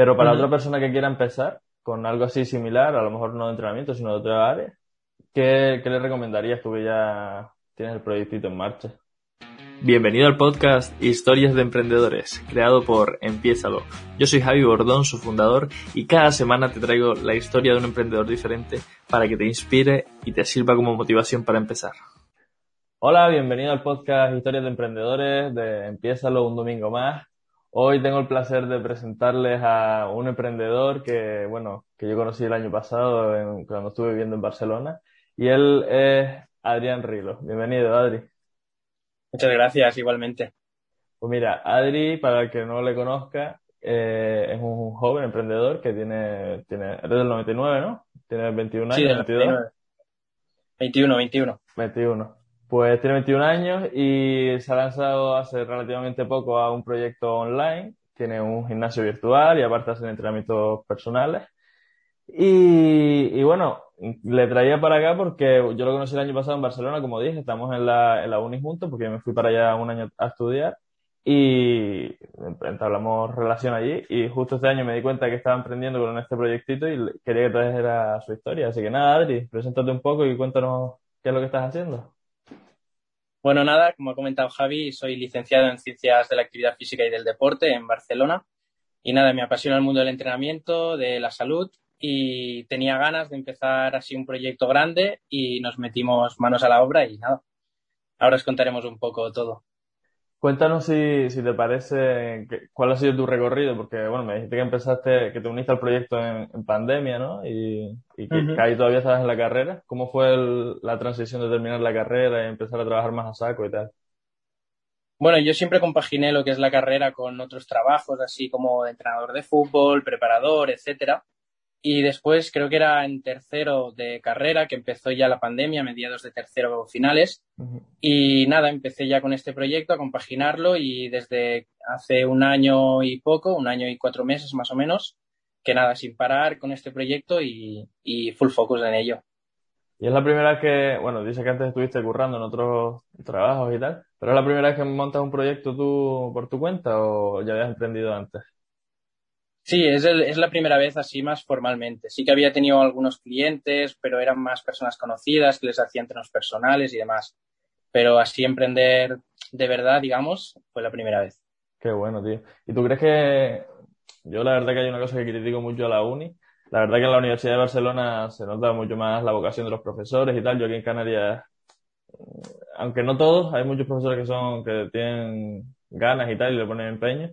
Pero para otra persona que quiera empezar con algo así similar, a lo mejor no de entrenamiento, sino de otra área, ¿qué, qué le recomendarías tú que ya tienes el proyectito en marcha? Bienvenido al podcast Historias de Emprendedores, creado por Empiézalo. Yo soy Javi Bordón, su fundador, y cada semana te traigo la historia de un emprendedor diferente para que te inspire y te sirva como motivación para empezar. Hola, bienvenido al podcast Historias de Emprendedores de Empiézalo un domingo más. Hoy tengo el placer de presentarles a un emprendedor que, bueno, que yo conocí el año pasado cuando estuve viviendo en Barcelona, y él es Adrián Rilo. Bienvenido, Adri. Muchas gracias, igualmente. Pues mira, Adri, para el que no le conozca, eh, es un joven emprendedor que tiene, tiene, es del 99, ¿no? Tiene 21 años, Sí, del 22. 99. 21, 21. 21. Pues tiene 21 años y se ha lanzado hace relativamente poco a un proyecto online. Tiene un gimnasio virtual y aparte hacen entrenamientos personales. Y, y bueno, le traía para acá porque yo lo conocí el año pasado en Barcelona, como dije, estamos en la, en la uni juntos porque yo me fui para allá un año a estudiar y entablamos relación allí y justo este año me di cuenta que estaba emprendiendo con este proyectito y quería que trajera su historia. Así que nada, Adri, preséntate un poco y cuéntanos qué es lo que estás haciendo. Bueno, nada, como ha comentado Javi, soy licenciado en Ciencias de la Actividad Física y del Deporte en Barcelona. Y nada, me apasiona el mundo del entrenamiento, de la salud y tenía ganas de empezar así un proyecto grande y nos metimos manos a la obra y nada. Ahora os contaremos un poco todo. Cuéntanos si, si te parece, que- cuál ha sido tu recorrido, porque bueno, me dijiste que empezaste, que te uniste al proyecto en, en pandemia, ¿no? Y, y que, ahí todavía estabas en la carrera. ¿Cómo fue el- la transición de terminar la carrera y empezar a trabajar más a saco y tal? Bueno, yo siempre compaginé lo que es la carrera con otros trabajos, así como entrenador de fútbol, preparador, etcétera. Y después creo que era en tercero de carrera que empezó ya la pandemia, mediados de tercero finales. Ujú. Y nada, empecé ya con este proyecto a compaginarlo y desde hace un año y poco, un año y cuatro meses más o menos, que nada, sin parar con este proyecto y, y full focus en ello. Y es la primera vez que, bueno, dices que antes estuviste currando en otros trabajos y tal, pero es la primera vez que montas un proyecto tú por tu cuenta o ya habías emprendido antes? Sí, es, el- es la primera vez así más formalmente. Sí que había tenido algunos clientes, pero eran más personas conocidas que les hacía entrenos personales y demás. Pero así emprender de verdad, digamos, fue la primera vez. Qué bueno, tío. ¿Y tú crees que yo la verdad que hay una cosa que critico mucho a la uni? La verdad que en la Universidad de Barcelona se nota mucho más la vocación de los profesores y tal. Yo aquí en Canarias, aunque no todos, hay muchos profesores que son, que tienen ganas y tal y le ponen empeño.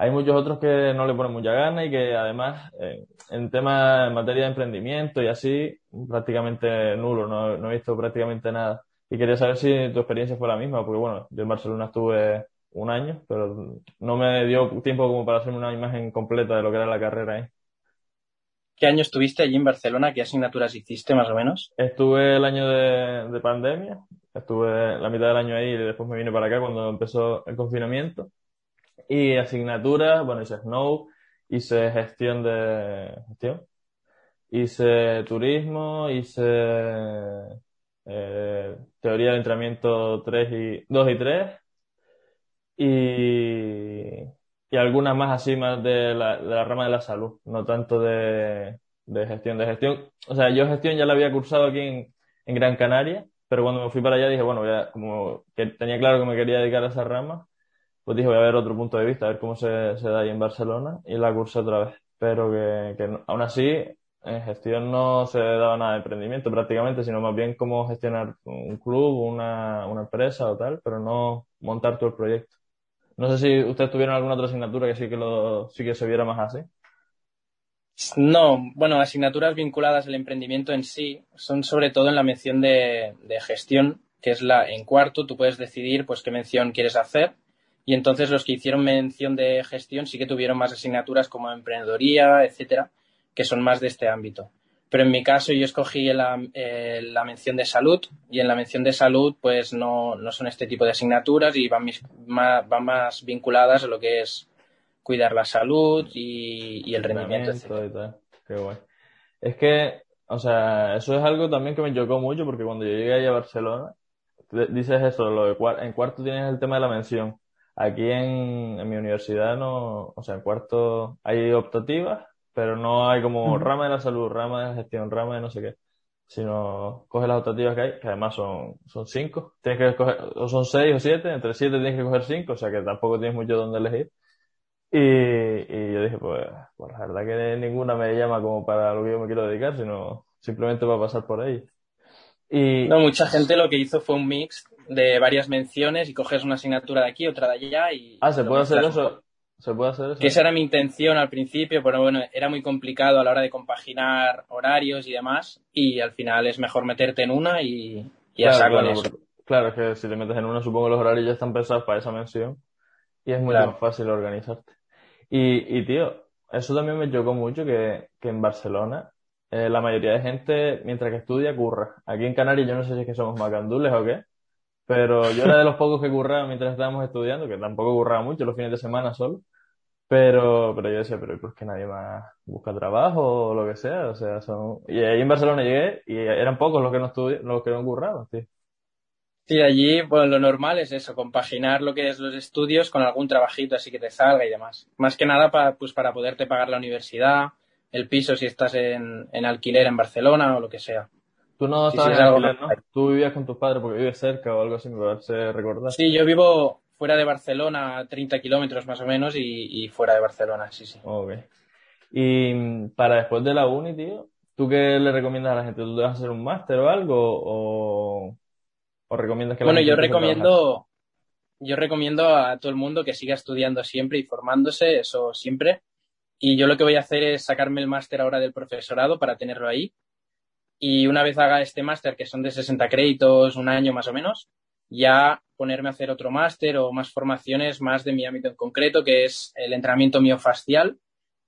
Hay muchos otros que no le ponen mucha gana y que además eh, en tema, en materia de emprendimiento y así, prácticamente nulo, no, no he visto prácticamente nada. Y quería saber si tu experiencia fue la misma, porque bueno, yo en Barcelona estuve un año, pero no me dio tiempo como para hacerme una imagen completa de lo que era la carrera ahí. ¿Qué año estuviste allí en Barcelona? ¿Qué asignaturas hiciste más o menos? Estuve el año de, de pandemia, estuve la mitad del año ahí y después me vine para acá cuando empezó el confinamiento. Y asignaturas, bueno, hice Snow, hice gestión de gestión, hice turismo, hice eh, teoría del entrenamiento 3 y 2 y 3 y, y algunas más así más de la, de la rama de la salud, no tanto de, de gestión. De gestión, o sea, yo gestión ya la había cursado aquí en, en Gran Canaria, pero cuando me fui para allá dije, bueno, ya como que tenía claro que me quería dedicar a esa rama, pues dije, voy a ver otro punto de vista, a ver cómo se, da ahí en Barcelona y la cursé otra vez. Pero que, que aún así, en gestión no se daba nada de emprendimiento prácticamente, sino más bien cómo gestionar un club, una, una empresa o tal, pero no montar todo el proyecto. No sé si ustedes tuvieron alguna otra asignatura que sí que lo, sí que se viera más así. No, bueno, asignaturas vinculadas al emprendimiento en sí son sobre todo en la mención de, de gestión, que es la en cuarto, tú puedes decidir pues qué mención quieres hacer y entonces los que hicieron mención de gestión sí que tuvieron más asignaturas como emprendedoría, etcétera, que son más de este ámbito. Pero en mi caso yo escogí la, eh, la mención de salud y en la mención de salud pues no, no son este tipo de asignaturas y van, mis- ma- van más vinculadas a lo que es cuidar la salud y, y el rendimiento, etcétera. y tal. Qué guay. Es que, o sea, eso es algo también que me chocó mucho porque cuando yo llegué ahí a Barcelona, dices eso, lo de en cuarto tienes el tema de la mención. Aquí en, en mi universidad no, o sea, en cuarto hay optativas, pero no hay como rama de la salud, rama de la gestión, rama de no sé qué, sino coges las optativas que hay, que además son, son cinco, tienes que escoger, o son seis o siete, entre siete tienes que coger cinco, o sea que tampoco tienes mucho donde elegir. Y, y yo dije, pues, pues la verdad que ninguna me llama como para lo que yo me quiero dedicar, sino simplemente para pasar por ahí. Y, No, mucha gente lo que hizo fue un mix de varias menciones y coges una asignatura de aquí, otra de allá y ah, ¿se puede hacer eso? ¿Se puede hacer eso? Que esa era mi intención al principio, pero bueno, era muy complicado a la hora de compaginar horarios y demás y al final es mejor meterte en una y, y Claro, con claro, eso. porque- claro, es que si te metes en una, supongo que los horarios ya están pensados para esa mención y es mucho Claro. más fácil organizarte. Y, y tío, eso también me chocó mucho que, que en Barcelona eh, la mayoría de gente, mientras que estudia, curra. Aquí en Canarias yo no sé si es que somos macandules o qué, pero yo era de los pocos que curraba mientras estábamos estudiando, que tampoco curraba mucho, los fines de semana solo. Pero, pero yo decía, pero ¿y por qué nadie más busca trabajo o lo que sea? O sea, son... Y ahí en Barcelona llegué y eran pocos los que no estudi... los que no curraban, tío. Sí, allí, bueno, lo normal es eso, compaginar lo que es los estudios con algún trabajito así que te salga y demás. Más que nada para, pues para poderte pagar la universidad, el piso si estás en, en alquiler en Barcelona o lo que sea. Tú no estabas en alquiler, ¿no? Tú vivías con tus padres porque vives cerca o algo así, me parece recordar. Sí, yo vivo fuera de Barcelona, 30 kilómetros más o menos, y, y fuera de Barcelona, sí, sí. Ok. Y mm, para después de la uni, tío, ¿tú qué le recomiendas a la gente? ¿Tú a hacer un máster o algo? ¿O, o recomiendas que la Bueno, gente yo recomiendo, yo recomiendo a todo el mundo que siga estudiando siempre y formándose, eso siempre. Y yo lo que voy a hacer es sacarme el máster ahora del profesorado para tenerlo ahí. Y una vez haga este máster, que son de 60 créditos, un año más o menos, ya ponerme a hacer otro máster o más formaciones más de mi ámbito en concreto, que es el entrenamiento miofascial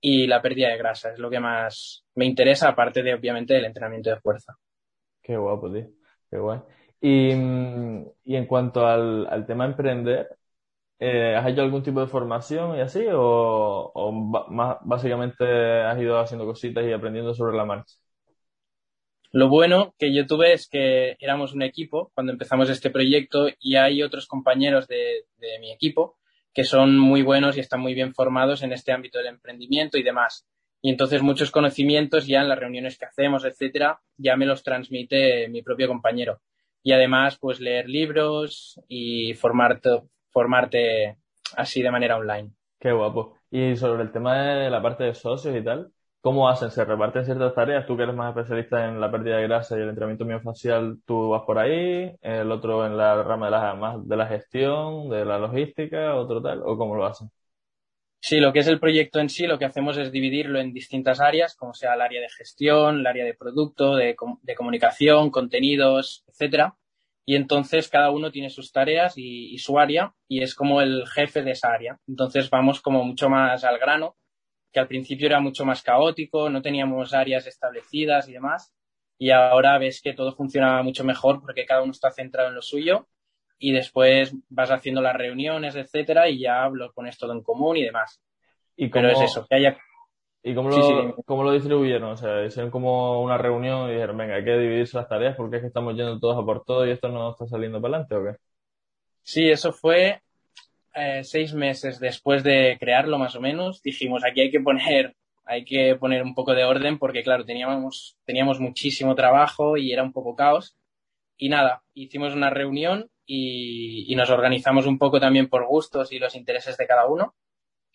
y la pérdida de grasa. Es lo que más me interesa, aparte de, obviamente, el entrenamiento de fuerza. Qué guapo, tío. Qué guay. Y, mm, y en cuanto al, al tema de emprender, eh, ¿has hecho algún tipo de formación y así? ¿O, básicamente has ido haciendo cositas y aprendiendo sobre la marcha? Lo bueno que yo tuve es que éramos un equipo cuando empezamos este proyecto y hay otros compañeros de, de mi equipo que son muy buenos y están muy bien formados en este ámbito del emprendimiento y demás. Y entonces muchos conocimientos ya en las reuniones que hacemos, etcétera, ya me los transmite mi propio compañero. Y además, pues leer libros y formarte, formarte así de manera online. Qué guapo. Y sobre el tema de la parte de socios y tal, ¿cómo hacen? ¿Se reparten ciertas tareas? Tú que eres más especialista en la pérdida de grasa y el entrenamiento miofascial, tú vas por ahí, el otro en la rama de la, más de la gestión, de la logística, otro tal, ¿o cómo lo hacen? Sí, lo que es el proyecto en sí, lo que hacemos es dividirlo en distintas áreas, como sea el área de gestión, el área de producto, de, com- de comunicación, contenidos, etcétera. Y entonces cada uno tiene sus tareas y, y su área y es como el jefe de esa área. Entonces vamos como mucho más al grano, que al principio era mucho más caótico, no teníamos áreas establecidas y demás. Y ahora ves que todo funciona mucho mejor porque cada uno está centrado en lo suyo y después vas haciendo las reuniones, etcétera, y ya lo pones todo en común y demás. ¿Y Pero es eso, que haya ¿y cómo Sí, lo, sí, dime. cómo lo distribuyeron? O sea, hicieron como una reunión y dijeron, venga, hay que dividirse las tareas porque es que estamos yendo todos a por todo y esto no está saliendo para adelante, ¿o qué? Sí, eso fue eh, seis meses después de crearlo, más o menos. Dijimos, aquí hay que poner, hay que poner un poco de orden porque, claro, teníamos, teníamos muchísimo trabajo y era un poco caos. Y nada, hicimos una reunión y, y nos organizamos un poco también por gustos y los intereses de cada uno.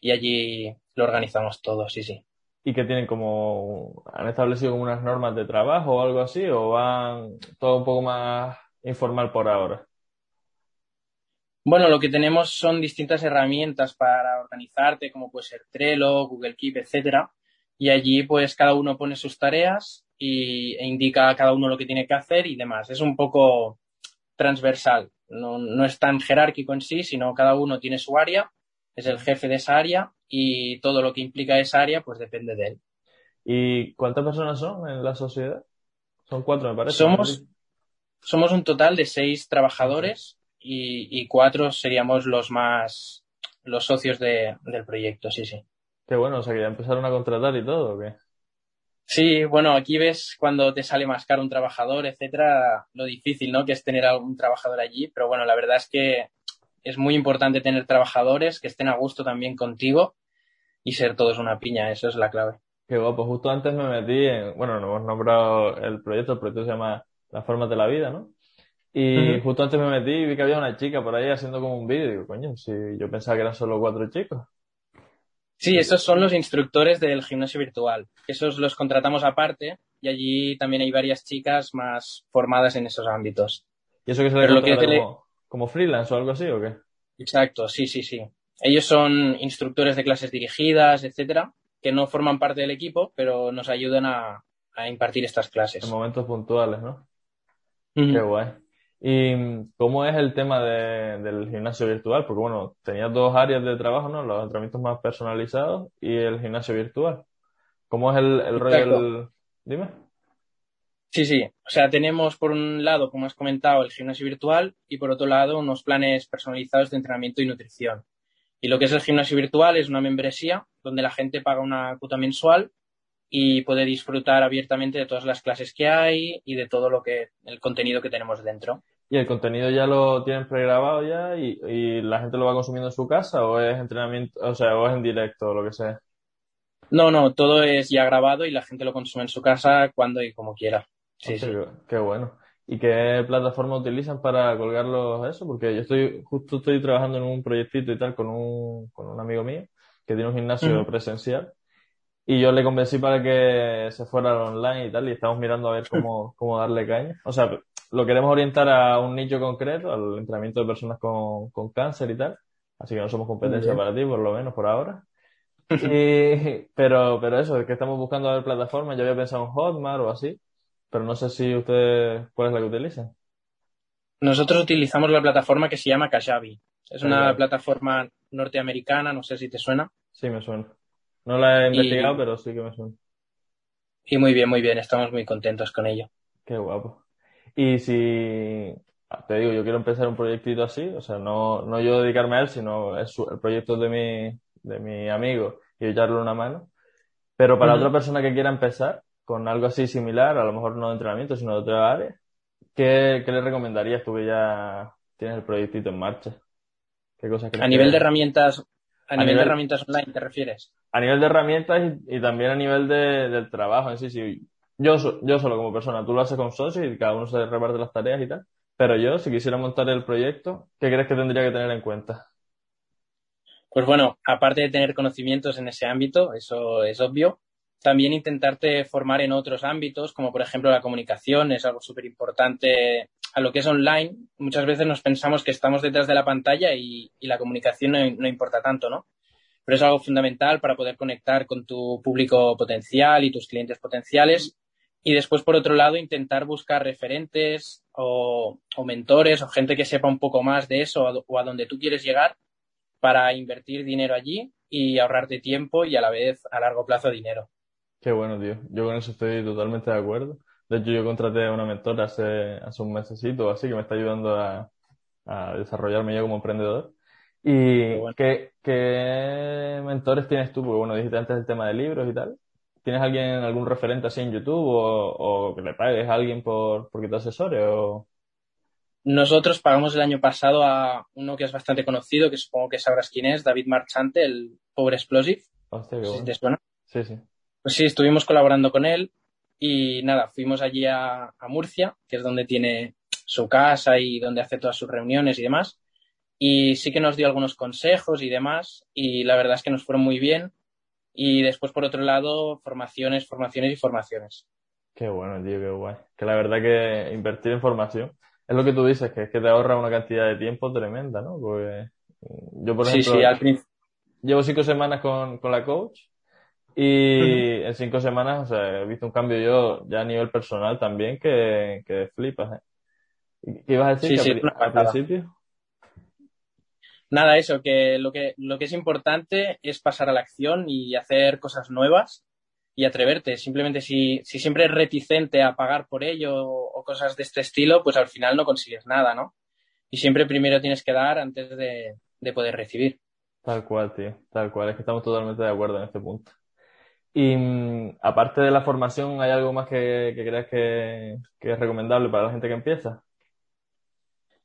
Y allí lo organizamos todo, sí, sí. ¿Y que tienen como, han establecido como unas normas de trabajo o algo así? ¿O van todo un poco más informal por ahora? Bueno, lo que tenemos son distintas herramientas para organizarte, como puede ser Trello, Google Keep, etcétera. Y allí, pues, cada uno pone sus tareas y, e indica a cada uno lo que tiene que hacer y demás. Es un poco transversal. No, no es tan jerárquico en sí, sino cada uno tiene su área, es el jefe de esa área y todo lo que implica esa área, pues depende de él. ¿Y cuántas personas son en la sociedad? Son cuatro, me parece. ¿no? Somos, somos un total de seis trabajadores y, y cuatro seríamos los más, los socios de- del proyecto, sí, sí. Qué bueno, o sea que ya empezaron a contratar y todo, ¿o qué? Sí, bueno, aquí ves cuando te sale más caro un trabajador, etcétera, lo difícil, ¿no? Que es tener a un trabajador allí, pero bueno, la verdad es que es muy importante tener trabajadores que estén a gusto también contigo y ser todos una piña, eso es la clave. Qué guapo, justo antes me metí en, bueno, no hemos nombrado el proyecto, el proyecto se llama Las formas de la vida, ¿no? Y justo antes me metí y vi que había una chica por ahí haciendo como un vídeo. Digo, coño, si yo pensaba que eran solo cuatro chicos. Sí, esos son los instructores del gimnasio virtual. Esos los contratamos aparte y allí también hay varias chicas más formadas en esos ámbitos. ¿Y eso que se le Pero lo que como, como freelance o algo así o qué? Exacto, sí, sí, sí. Ellos son instructores de clases dirigidas, etcétera, que no forman parte del equipo, pero nos ayudan a, a impartir estas clases. En momentos puntuales, ¿no? Qué guay. ¿Y cómo es el tema de- del gimnasio virtual? Porque bueno, tenías dos áreas de trabajo, ¿no? Los entrenamientos más personalizados y el gimnasio virtual. ¿Cómo es el, el rollo del... Dime. Sí, sí. O sea, tenemos por un lado, como has comentado, el gimnasio virtual y por otro lado unos planes personalizados de entrenamiento y nutrición. Y lo que es el gimnasio virtual es una membresía donde la gente paga una cuota mensual y puede disfrutar abiertamente de todas las clases que hay y de todo lo que el contenido que tenemos dentro. ¿Y el contenido ya lo tienen pregrabado ya y, y la gente lo va consumiendo en su casa o es entrenamiento, o sea, o es en directo o lo que sea? No, no, todo es ya grabado y la gente lo consume en su casa cuando y como quiera. Sí, sí. Qué, qué bueno. ¿Y qué plataforma utilizan para colgarlos eso? Porque yo estoy, justo estoy trabajando en un proyectito y tal con un, con un amigo mío que tiene un gimnasio presencial y yo le convencí para que se fuera online y tal y estamos mirando a ver cómo, cómo darle caña. O sea, lo queremos orientar a un nicho concreto, al entrenamiento de personas con, con cáncer y tal. Así que no somos competencia para ti, por lo menos por ahora. Y, pero, pero eso, es que estamos buscando a ver plataformas. Yo había pensado en Hotmart o así, pero no sé si ustedes, ¿cuál es la que utilizan? Nosotros utilizamos la plataforma que se llama Kajabi. Es una plataforma norteamericana, no sé si te suena. Sí, me suena. No la he Y- investigado, pero sí que me suena. Y muy bien, muy bien, estamos muy contentos con ello. Qué guapo. Y si, ah, te digo, yo quiero empezar un proyectito así, o sea, no, no yo dedicarme a él, sino es el proyecto de mi, de mi amigo y echarle una mano. Pero para otra persona que quiera empezar con algo así similar, a lo mejor no de entrenamiento, sino de otra área, ¿qué, qué le recomendarías tú que ya tienes el proyectito en marcha? ¿Qué cosas crees A nivel que- de herramientas, a, A nivel, nivel- de herramientas online, ¿te refieres? A nivel de herramientas y, y también a nivel de, del trabajo en sí, sí. Yo, yo solo como persona, tú lo haces con socios y cada uno se reparte las tareas y tal. Pero yo, si quisiera montar el proyecto, ¿qué crees que tendría que tener en cuenta? Pues bueno, aparte de tener conocimientos en ese ámbito, eso es obvio, también intentarte formar en otros ámbitos, como por ejemplo la comunicación, es algo súper importante a lo que es online. Muchas veces nos pensamos que estamos detrás de la pantalla y, y la comunicación no, no importa tanto, ¿no? Pero es algo fundamental para poder conectar con tu público potencial y tus clientes potenciales. Y después, por otro lado, intentar buscar referentes o, o mentores o gente que sepa un poco más de eso o o a donde tú quieres llegar para invertir dinero allí y ahorrarte tiempo y a la vez a largo plazo dinero. Qué bueno, tío. Yo con eso estoy totalmente de acuerdo. De hecho, yo contraté a una mentora hace, hace un mesecito o así que me está ayudando a, a desarrollarme yo como emprendedor. ¿Y bueno. qué, qué mentores tienes tú? Porque bueno, dijiste antes el tema de libros y tal. ¿Tienes alguien, algún referente así en YouTube o, o que le pagues a alguien por, por que te asesore? O... Nosotros pagamos el año pasado a uno que es bastante conocido, que supongo que sabrás quién es, David Marchante, el Power Explosive. Hostia, qué bueno. te suena. Sí, sí. Pues sí, estuvimos colaborando con él y nada, fuimos allí a, a Murcia, que es donde tiene su casa y donde hace todas sus reuniones y demás. Y sí que nos dio algunos consejos y demás, y la verdad es que nos fueron muy bien. Y después, por otro lado, formaciones, formaciones y formaciones. Qué bueno, tío, qué guay. Que la verdad que invertir en formación es lo que tú dices, que es que te ahorra una cantidad de tiempo tremenda, ¿no? Porque yo, por Sí, ejemplo, sí, al principio. llevo cinco semanas con, con la coach y en cinco semanas, o sea, he visto un cambio yo ya a nivel personal también que, que flipas, ¿eh? ¿Y ¿Qué ibas a decir? Sí, sí, al, pasada. principio? Nada, eso, que lo que, lo que es importante es pasar a la acción y hacer cosas nuevas y atreverte. Simplemente si, si siempre eres reticente a pagar por ello o, o cosas de este estilo, pues al final no consigues nada, ¿no? Y siempre primero tienes que dar antes de, de poder recibir. Tal cual, tío, tal cual. Es que estamos totalmente de acuerdo en este punto. Y mm, aparte de la formación, ¿hay algo más que, creas que, que es recomendable para la gente que empieza?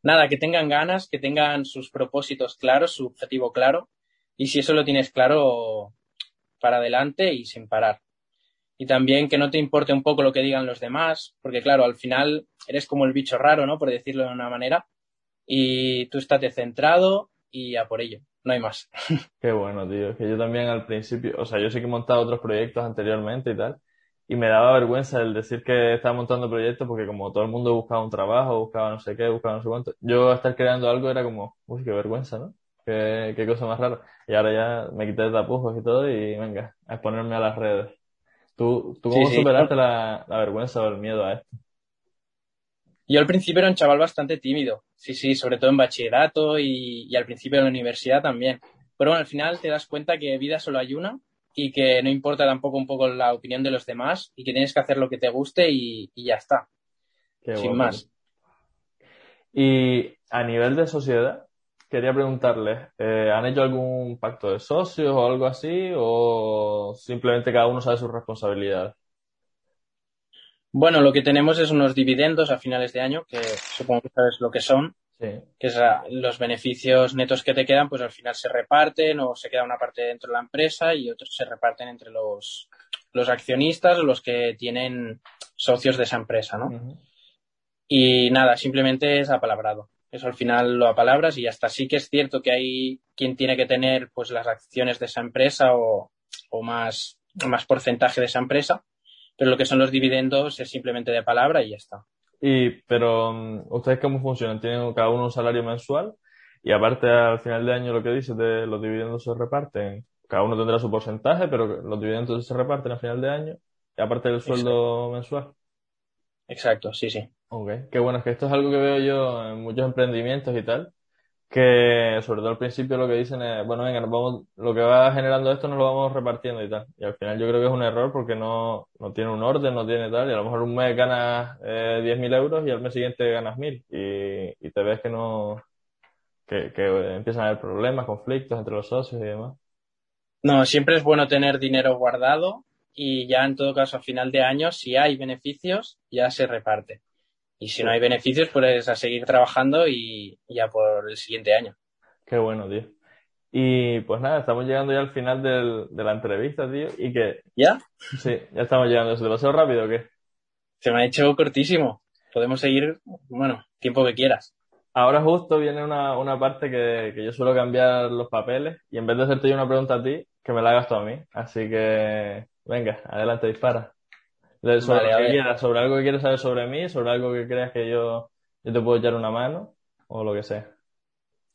nada, que tengan ganas, que tengan sus propósitos claros, su objetivo claro, y si eso lo tienes claro, para adelante y sin parar. Y también que no te importe un poco lo que digan los demás, porque claro, al final eres como el bicho raro, ¿no? Por decirlo de una manera, y tú estate centrado y a por ello, no hay más. Qué bueno, tío, que yo también al principio, o sea, yo sí que he montado otros proyectos anteriormente y tal, y me daba vergüenza el decir que estaba montando proyectos porque como todo el mundo buscaba un trabajo, buscaba no sé qué, buscaba no sé cuánto, yo estar creando algo era como, uy, qué vergüenza, ¿no? Qué, qué cosa más rara. Y ahora ya me quité de tapujos y todo y venga, a exponerme a las redes. ¿Tú, tú cómo Sí, sí. superaste la, la vergüenza o el miedo a esto? Yo al principio era un chaval bastante tímido, sí, sí, sobre todo en bachillerato y, y al principio de la universidad también. Pero bueno, al final te das cuenta que vida solo hay una y que no importa tampoco un poco la opinión de los demás y que tienes que hacer lo que te guste y, y ya está, Qué sin más. Y a nivel de sociedad, quería preguntarles, eh, ¿han hecho algún pacto de socios o algo así? ¿O simplemente cada uno sabe sus responsabilidades? Bueno, lo que tenemos es unos dividendos a finales de año, que supongo que sabes lo que son, Sí. que es los beneficios netos que te quedan, pues al final se reparten o se queda una parte dentro de la empresa y otros se reparten entre los, los accionistas o los que tienen socios de esa empresa, ¿no? Y nada, simplemente es apalabrado. Eso al final lo apalabras y hasta sí que es cierto que hay quien tiene que tener pues las acciones de esa empresa o, o más, más porcentaje de esa empresa, pero lo que son los dividendos es simplemente de palabra y ya está. Y, pero, mm, ¿ustedes cómo funcionan? ¿Tienen cada uno un salario mensual? Y aparte, al final de año, lo que dices de los dividendos se reparten. Cada uno tendrá su porcentaje, pero los dividendos se reparten al final de año. Y aparte del sueldo mensual. Exacto, sí, sí. Ok, qué bueno, es que esto es algo que veo yo en muchos emprendimientos y tal, que sobre todo al principio lo que dicen es, bueno, venga, vamos, lo que va generando esto nos lo vamos repartiendo y tal. Y al final yo creo que es un error porque no, no tiene un orden, no tiene tal, y a lo mejor un mes ganas eh, 10.000 euros y al mes siguiente ganas 1.000 y, y te ves que no, que, que empiezan a haber problemas, conflictos entre los socios y demás. No, siempre es bueno tener dinero guardado y ya en todo caso a final de año, si hay beneficios, ya se reparte. Y si no hay beneficios, pues a seguir trabajando y ya por el siguiente año. Qué bueno, tío. Y pues nada, estamos llegando ya al final del, de la entrevista, tío, y que, ¿Ya? sí, ya estamos llegando. ¿Se te pasó rápido o qué? Se me ha hecho cortísimo. Podemos seguir, bueno, tiempo que quieras. Ahora justo viene una, una parte que, que yo suelo cambiar los papeles y en vez de hacerte yo una pregunta a ti, que me la hagas tú a mí. Así que, venga, adelante, dispara. De- sobre Vale, lo que quieras, sobre algo que quieras saber sobre mí, sobre algo que creas que yo, yo te puedo echar una mano o lo que sea.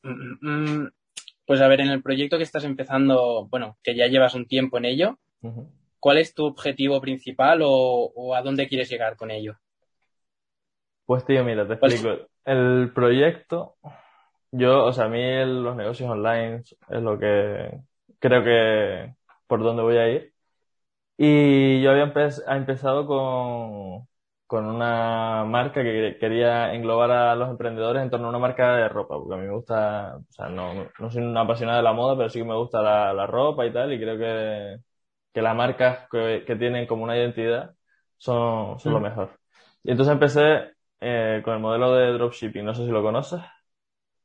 Mm, mm, Pues a ver, en el proyecto que estás empezando, bueno, que ya llevas un tiempo en ello. ¿cuál es tu objetivo principal o, o a dónde quieres llegar con ello? Pues tío, mira, te ¿Cuál- explico. El proyecto, yo, o sea, a mí el- los negocios online es lo que creo que por donde voy a ir. Y yo había empe- ha empezado con, con una marca que quería englobar a los emprendedores en torno a una marca de ropa, porque a mí me gusta, o sea, no, no soy una apasionada de la moda, pero sí que me gusta la, la ropa y tal, y creo que, que las marcas que, que tienen como una identidad son, son lo Mm. mejor. Y entonces empecé eh, con el modelo de dropshipping, no sé si lo conoces,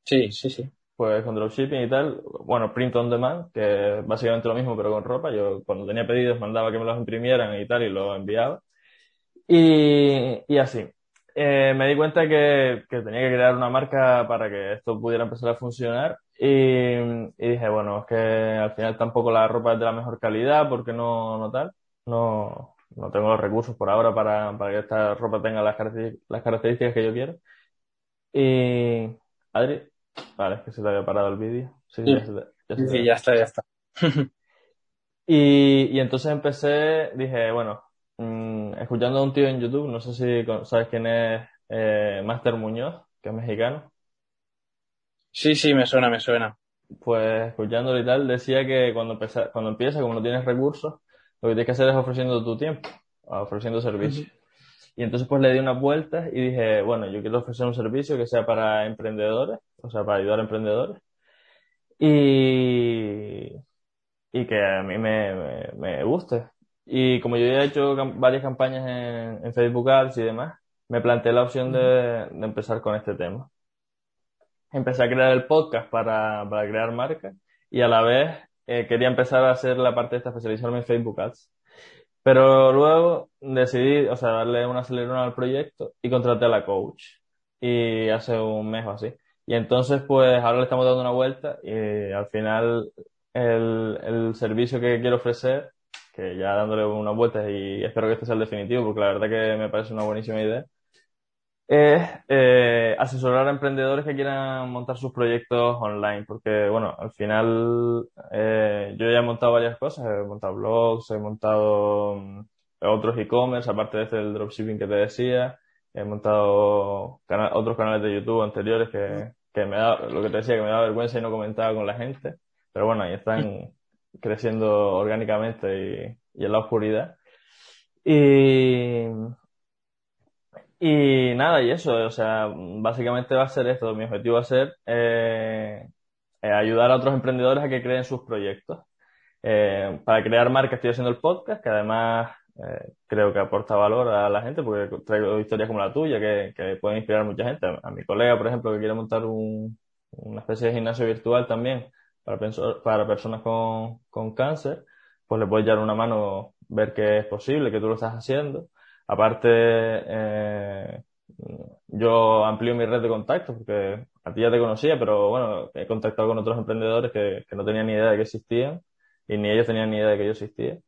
Sí, sí, sí. Pues con dropshipping y tal, bueno, print on demand, que es básicamente lo mismo pero con ropa, yo cuando tenía pedidos mandaba que me los imprimieran y tal y los enviaba. Y, y así. Eh, me di cuenta que, que tenía que crear una marca para que esto pudiera empezar a funcionar y, y dije, bueno, es que al final tampoco la ropa es de la mejor calidad porque no, no tal, no, no tengo los recursos por ahora para, para que esta ropa tenga las las características que yo quiero. Y, Adri, vale, es que se te había parado el vídeo. Sí, Sí. ya se te- ya se te- Sí, ya está, ya está. y, y entonces empecé, dije, bueno, mm, escuchando a un tío en YouTube, no sé si sabes quién es eh, Master Muñoz, que es mexicano, Sí, sí, me suena, me suena. pues escuchándolo y tal, decía que cuando empieza, cuando empieza, como no tienes recursos, lo que tienes que hacer es ofreciendo tu tiempo, ofreciendo servicios. Y entonces pues le di unas vueltas y dije, bueno, yo quiero ofrecer un servicio que sea para emprendedores, o sea, para ayudar a emprendedores. Y, y que a mí me, me, me guste. Y como yo ya he hecho varias campañas en, en Facebook Ads y demás, me planteé la opción de, de empezar con este tema. empecé a crear el podcast para, para crear marcas y a la vez eh, quería empezar a hacer la parte de esta, especializarme en Facebook Ads. Pero luego decidí, o sea, darle un acelerón al proyecto y contraté a la coach. Y hace un mes o así. Y entonces, pues, ahora le estamos dando una vuelta y al final el, el servicio que quiero ofrecer, que ya dándole unas vueltas y espero que este sea el definitivo, porque la verdad que me parece una buenísima idea, es eh, asesorar a emprendedores que quieran montar sus proyectos online, porque bueno, al final eh, yo ya he montado varias cosas, he montado blogs, he montado mm, otros e-commerce, aparte de este del dropshipping que te decía, he montado otros canales de YouTube anteriores que, que me da, lo que te decía, que me da vergüenza y no comentaba con la gente, pero bueno, ahí están creciendo orgánicamente y, y en la oscuridad. Y, y nada, y eso, o sea, básicamente va a ser esto. Mi objetivo va a ser eh, eh, ayudar a otros emprendedores a que creen sus proyectos. Eh, para crear marca estoy haciendo el podcast, que además creo que aporta valor a la gente, porque traigo historias como la tuya que, que pueden inspirar a mucha gente. A, mi colega, por ejemplo, que quiere montar un, una especie de gimnasio virtual también para, para personas con, con cáncer, pues le puedes dar una mano, ver que es posible, que tú lo estás haciendo. Aparte, eh, yo amplío mi red de contactos porque a ti ya te conocía, pero bueno, he contactado con otros emprendedores que, que no tenían ni idea de que existían y ni ellos tenían ni idea de que yo existía.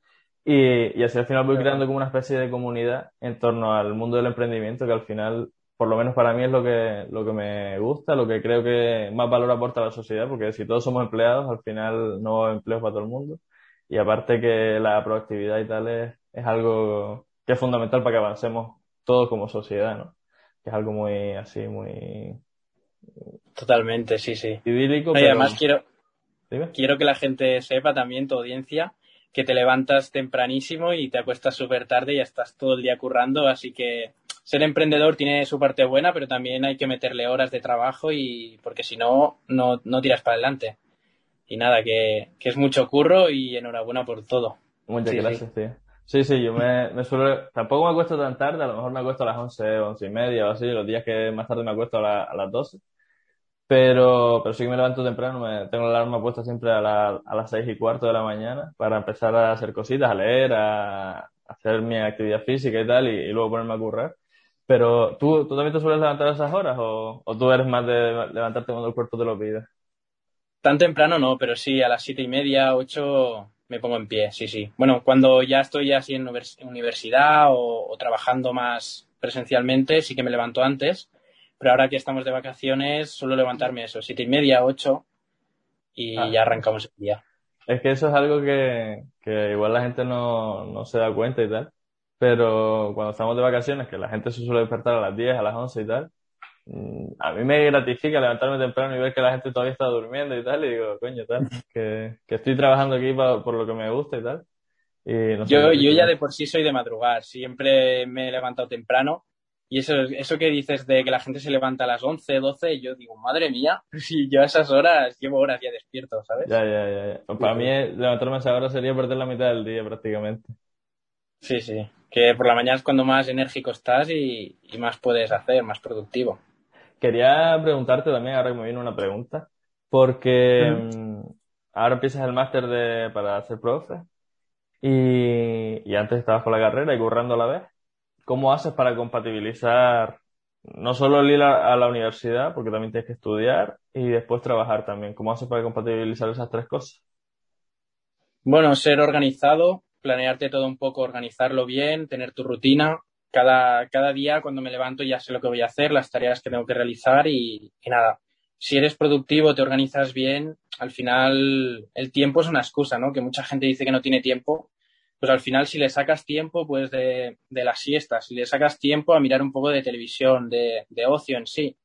Y, y así al final voy creando como una especie de comunidad en torno al mundo del emprendimiento que al final, por lo menos para mí es lo que, lo que me gusta, lo que creo que más valor aporta a la sociedad, porque si todos somos empleados, al final no hay empleos para todo el mundo. Y aparte que la proactividad y tal es, es algo que es fundamental para que avancemos todos como sociedad, ¿no? Que es algo muy así, muy... Totalmente, sí, sí. Idílico. Y además quiero, quiero que la gente sepa también, tu audiencia, que te levantas tempranísimo y te acuestas súper tarde y estás todo el día currando, así que ser emprendedor tiene su parte buena, pero también hay que meterle horas de trabajo y porque si no, no, no tiras para adelante. Y nada, que, que es mucho curro y enhorabuena por todo. Muchas gracias, tío. Sí, sí, yo me, me suelo, tampoco me acuesto tan tarde, a lo mejor me acuesto a las once, once y media o así, los días que más tarde me acuesto a, a las doce. Pero, pero sí que me levanto temprano, me, tengo la alarma puesta siempre a, la, a las seis y cuarto de la mañana para empezar a hacer cositas, a leer, a, hacer mi actividad física y tal, y, luego ponerme a currar. Pero, ¿tú, ¿tú también te sueles levantar a esas horas o, o tú eres más de levantarte cuando el cuerpo te lo pide? Tan temprano no, pero sí, a las siete y media, ocho, me pongo en pie, sí, sí. Bueno, cuando ya estoy así en universidad o, trabajando más presencialmente, sí que me levanto antes, pero ahora que estamos de vacaciones suelo levantarme eso, siete y media, ocho, y ah. ya arrancamos el día. Es que eso es algo que, que igual la gente no, no se da cuenta y tal, pero cuando estamos de vacaciones, que la gente se suele despertar a las 10, a las 11 y tal, a mí me gratifica levantarme temprano y ver que la gente todavía está durmiendo y tal, y digo, coño, tal, que, que estoy trabajando aquí por lo que me gusta y tal. Y no yo, yo ya de por sí soy de madrugar, siempre me he levantado temprano. Y eso, eso que dices de que la gente se levanta a las 11, 12, yo digo, madre mía, si yo a esas horas llevo horas ya despierto, ¿sabes? Ya, ya, ya. Para mí levantarme a esa hora sería perder la mitad del día prácticamente. Sí, sí. Que por la mañana es cuando más enérgico estás y, y más puedes hacer, más productivo. Quería preguntarte también, ahora que me viene una pregunta, porque mm, ahora empiezas el máster de, para ser profe y, y antes estabas con la carrera y currando a la vez. ¿Cómo haces para compatibilizar no solo el ir a, la universidad, porque también tienes que estudiar y después trabajar también? ¿Cómo haces para compatibilizar esas tres cosas? Bueno, ser organizado, planearte todo un poco, organizarlo bien, tener tu rutina, cada, cada día cuando me levanto ya sé lo que voy a hacer, las tareas que tengo que realizar y, nada. Si eres productivo, te organizas bien, al final el tiempo es una excusa, ¿no? Que mucha gente dice que no tiene tiempo. Pues al final si le sacas tiempo, pues de, de la siesta, si le sacas tiempo a mirar un poco de televisión, de, de ocio en sí.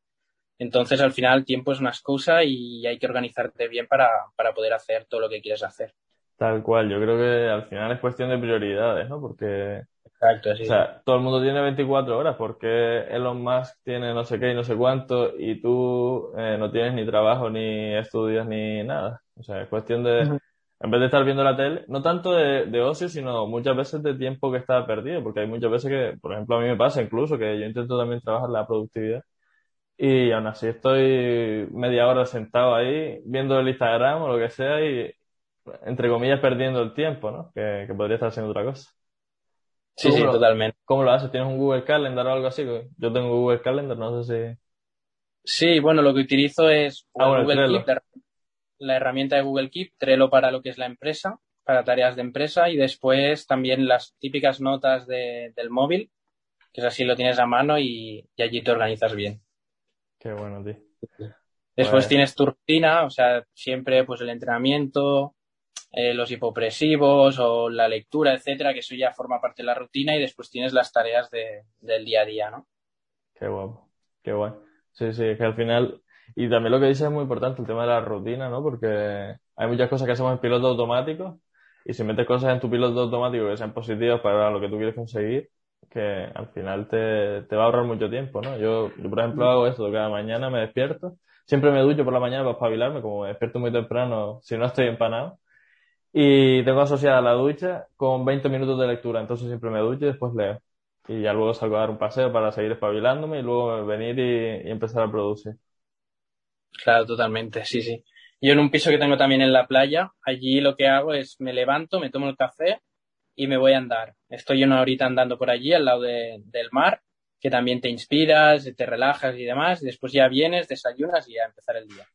Entonces al final tiempo es una excusa y hay que organizarte bien para, para poder hacer todo lo que quieres hacer. Tal cual, yo creo que al final es cuestión de prioridades, ¿no? Porque Exacto, O sea, todo el mundo tiene 24 horas porque Elon Musk tiene no sé qué y no sé cuánto y tú eh, no tienes ni trabajo, ni estudios, ni nada. O sea, es cuestión de, en vez de estar viendo la tele, no tanto de, de, ocio, sino muchas veces de tiempo que está perdido, porque hay muchas veces que, por ejemplo, a mí me pasa incluso que yo intento también trabajar la productividad, y aún así estoy media hora sentado ahí viendo el Instagram o lo que sea y, entre comillas, perdiendo el tiempo, ¿no? Que, que podría estar haciendo otra cosa. Sí, sí, lo, totalmente. ¿Cómo lo haces? ¿Tienes un Google Calendar o algo así? Yo tengo Google Calendar, no sé si... Sí, bueno, lo que utilizo es ah, bueno, Google Keep, la, la herramienta de Google Keep, Trello para lo que es la empresa, para tareas de empresa y después también las típicas notas de, del móvil, que es así lo tienes a mano y, y allí te organizas bien. Qué bueno, tío. Después tienes tu rutina, o sea, siempre pues el entrenamiento, eh, los hipopresivos o la lectura, etcétera, que eso ya forma parte de la rutina y después tienes las tareas de, del día a día, ¿no? Qué guapo, qué guay. Sí, sí, es que al final, y también lo que dices es muy importante, el tema de la rutina, ¿no? Porque hay muchas cosas que hacemos en piloto automático y si metes cosas en tu piloto automático que sean positivas para lo que tú quieres conseguir, que al final te, te va a ahorrar mucho tiempo, ¿no? Yo, yo, por ejemplo, hago esto, cada mañana me despierto, siempre me ducho por la mañana para espabilarme, como me despierto muy temprano, si no estoy empanado, y tengo asociada la ducha con 20 minutos de lectura, entonces siempre me ducho y después leo. Y ya luego salgo a dar un paseo para seguir espabilándome y luego venir y, y empezar a producir. Claro, totalmente, sí, sí. Yo en un piso que tengo también en la playa, allí lo que hago es me levanto, me tomo el café y me voy a andar. Estoy una horita andando por allí al lado de, del mar, que también te inspiras, te relajas y demás. Y después ya vienes, desayunas y ya a empezar el día.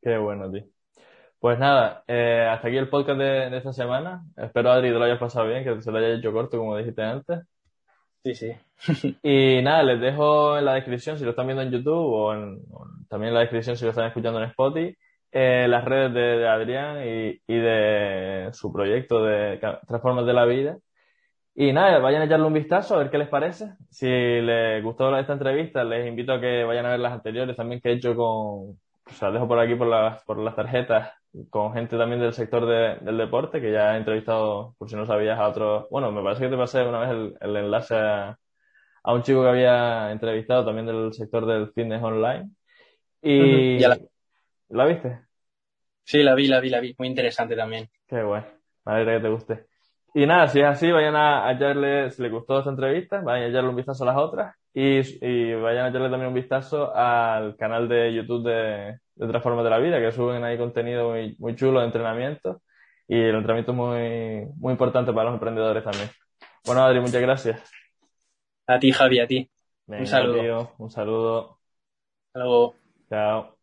Qué bueno, tío. Pues nada, eh, hasta aquí el podcast de, de, esta semana. Espero, Adri, te lo hayas pasado bien, que se lo hayas hecho corto, como dijiste antes. Sí, sí. y nada, les dejo en la descripción, si lo están viendo en YouTube, o, en, o también en la descripción si lo están escuchando en Spotify, eh, las redes de, de Adrián y, y, de su proyecto de Transformas de la Vida. Y nada, vayan a echarle un vistazo a ver qué les parece. Si les gustó esta entrevista, les invito a que vayan a ver las anteriores también que he hecho con, o sea, dejo por aquí por las, por las tarjetas con gente también del sector de, del deporte, que ya he entrevistado, por si no sabías, a otros. Bueno, me parece que te pasé una vez el, el enlace a, a, un chico que había entrevistado también del sector del fitness online. Y. ¿Ya la... ¿La viste? Sí, la vi, la vi, la vi. Muy interesante también. Qué guay. Me alegra que te guste. Y nada, si es así, vayan a, a echarle, si les gustó esta entrevista, vayan a echarle un vistazo a las otras y, y vayan a echarle también un vistazo al canal de YouTube de, de de la Vida, que suben ahí contenido muy, muy chulo de entrenamiento y el entrenamiento es muy, muy importante para los emprendedores también. Bueno, Adri, muchas gracias. A ti, Javi, a ti. Venga, un saludo. Tío, un saludo. Hasta luego. Chao.